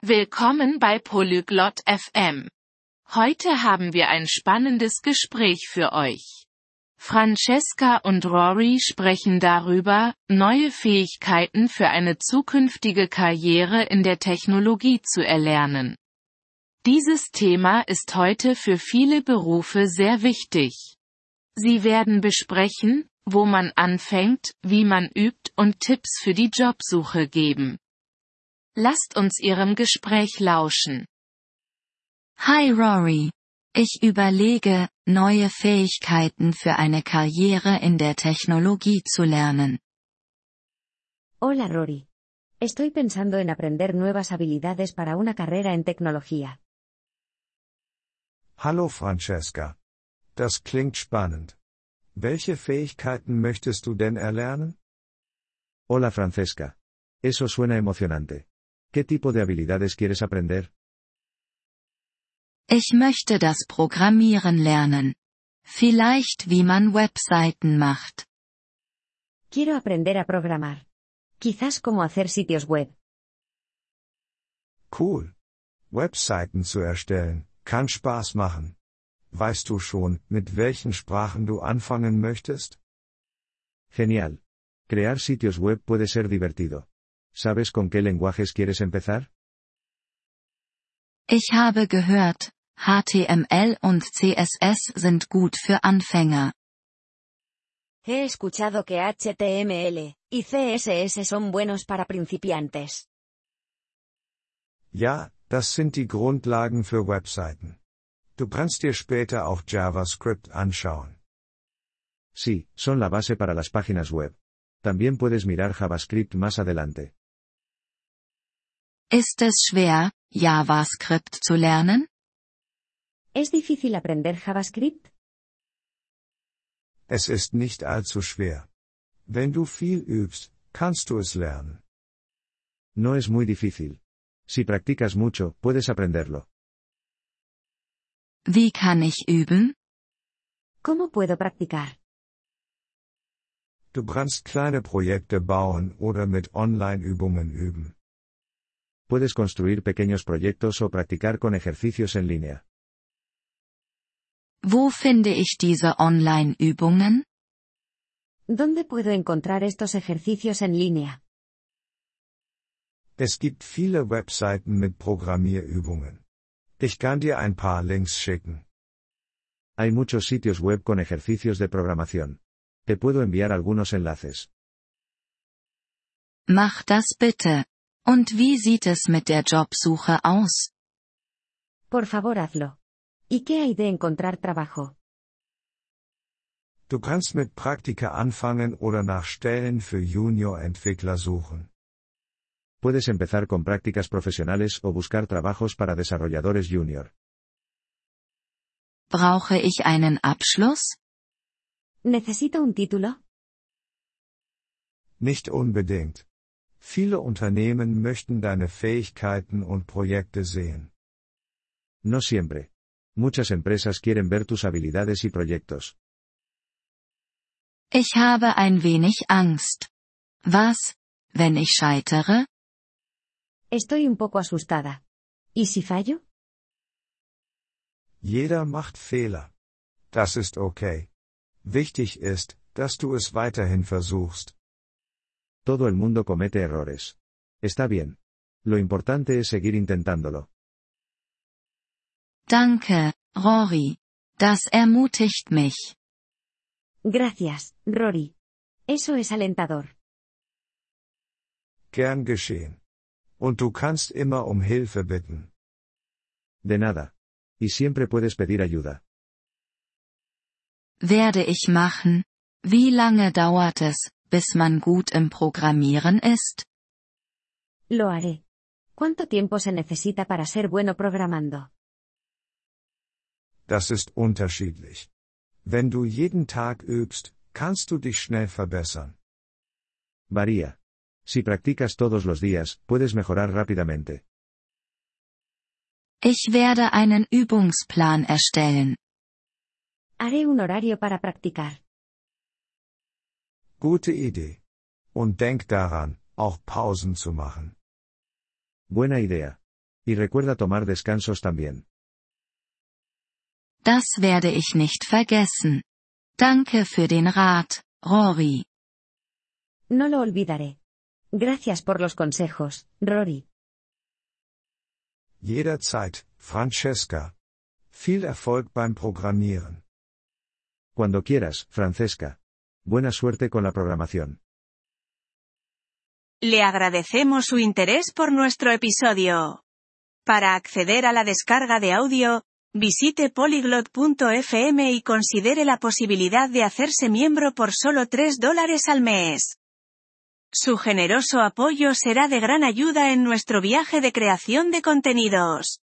Willkommen bei Polyglot FM. Heute haben wir ein spannendes Gespräch für euch. Francesca und Rory sprechen darüber, neue Fähigkeiten für eine zukünftige Karriere in der Technologie zu erlernen. Dieses Thema ist heute für viele Berufe sehr wichtig. Sie werden besprechen, wo man anfängt, wie man übt und Tipps für die Jobsuche geben. Lasst uns Ihrem Gespräch lauschen. Hi Rory. Ich überlege, neue Fähigkeiten für eine Karriere in der Technologie zu lernen. Hola Rory. Estoy pensando en aprender nuevas habilidades para una carrera en tecnología. Hallo Francesca. Das klingt spannend. Welche Fähigkeiten möchtest du denn erlernen? Hola Francesca. Eso suena emocionante. ¿Qué tipo de habilidades quieres aprender? Ich möchte das Programmieren lernen. Vielleicht wie man Webseiten macht. Quiero aprender a programar. Quizás cómo hacer sitios web. Cool. Webseiten zu erstellen, kann Spaß machen. Weißt du schon, mit welchen Sprachen du anfangen möchtest? Genial. Crear sitios web puede ser divertido. ¿Sabes con qué lenguajes quieres empezar? Ich habe gehört, HTML und CSS sind gut für Anfänger. He escuchado que HTML y CSS son buenos para principiantes. Ja, das sind die Grundlagen für Webseiten. Du kannst dir später auch JavaScript anschauen. Sí, son la base para las páginas web. También puedes mirar JavaScript más adelante. Ist es schwer, JavaScript zu lernen? ¿Es difícil aprender JavaScript? Es ist nicht allzu schwer. Wenn du viel übst, kannst du es lernen. No es muy difícil. Si practicas mucho, puedes aprenderlo. Wie kann ich üben? ¿Cómo puedo practicar? Du kannst kleine Projekte bauen oder mit Online-Übungen üben. Puedes construir pequeños proyectos o practicar con ejercicios en línea. Wo finde ich diese Online-Übungen? ¿Dónde puedo encontrar estos ejercicios en línea? Es gibt viele Webseiten mit Programmierübungen. Ich kann dir ein paar Links schicken. Hay muchos sitios web con ejercicios de programación. Te puedo enviar algunos enlaces. Mach das bitte. Und wie sieht es mit der Jobsuche aus? Por favor hazlo. ¿Y qué hay de encontrar trabajo? Du kannst mit Praktika anfangen oder nach Stellen für Junior-Entwickler suchen. Puedes empezar con prácticas profesionales o buscar trabajos para desarrolladores junior. Brauche ich einen Abschluss? ¿Necesito un título? Nicht unbedingt. Viele Unternehmen möchten deine Fähigkeiten und Projekte sehen. No siempre. Muchas empresas quieren ver tus habilidades y proyectos. Ich habe ein wenig Angst. Was, wenn ich scheitere? Estoy un poco asustada. ¿Y si fallo? Jeder macht Fehler. Das ist okay. Wichtig ist, dass du es weiterhin versuchst. Todo el mundo comete errores. Está bien. Lo importante es seguir intentándolo. Danke, Rory. Das ermutigt mich. Gracias, Rory. Eso es alentador. Gern geschehen. Und du kannst immer um Hilfe bitten. De nada. Y siempre puedes pedir ayuda. Werde ich machen. Wie lange dauert es, bis man gut im Programmieren ist? Lo haré. ¿Cuánto tiempo se necesita para ser bueno programando? Das ist unterschiedlich. Wenn du jeden Tag übst, kannst du dich schnell verbessern. Varía. Si practicas todos los días, puedes mejorar rápidamente. Ich werde einen Übungsplan erstellen. Haré un horario para practicar. Gute Idee. Und denk daran, auch Pausen zu machen. Buena idea. Y recuerda tomar descansos también. Das werde ich nicht vergessen. Danke für den Rat, Rory. No lo olvidaré. Gracias por los consejos, Rory. Jederzeit, Francesca. Viel Erfolg beim Programmieren. Cuando quieras, Francesca. Buena suerte con la programación. Le agradecemos su interés por nuestro episodio. Para acceder a la descarga de audio, visite polyglot.fm y considere la posibilidad de hacerse miembro por solo 3 dólares al mes. Su generoso apoyo será de gran ayuda en nuestro viaje de creación de contenidos.